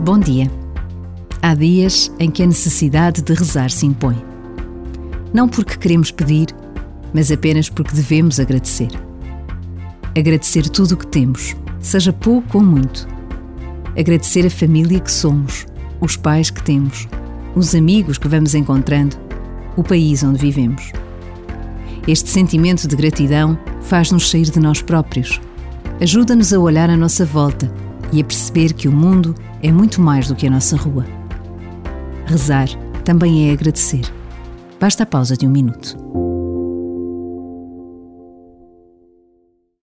Bom dia. Há dias em que a necessidade de rezar se impõe. Não porque queremos pedir, mas apenas porque devemos agradecer. Agradecer tudo o que temos, seja pouco ou muito. Agradecer a família que somos, os pais que temos, os amigos que vamos encontrando, o país onde vivemos. Este sentimento de gratidão faz-nos sair de nós próprios. Ajuda-nos a olhar à nossa volta e a perceber que o mundo é muito mais do que a nossa rua. Rezar também é agradecer. Basta a pausa de um minuto.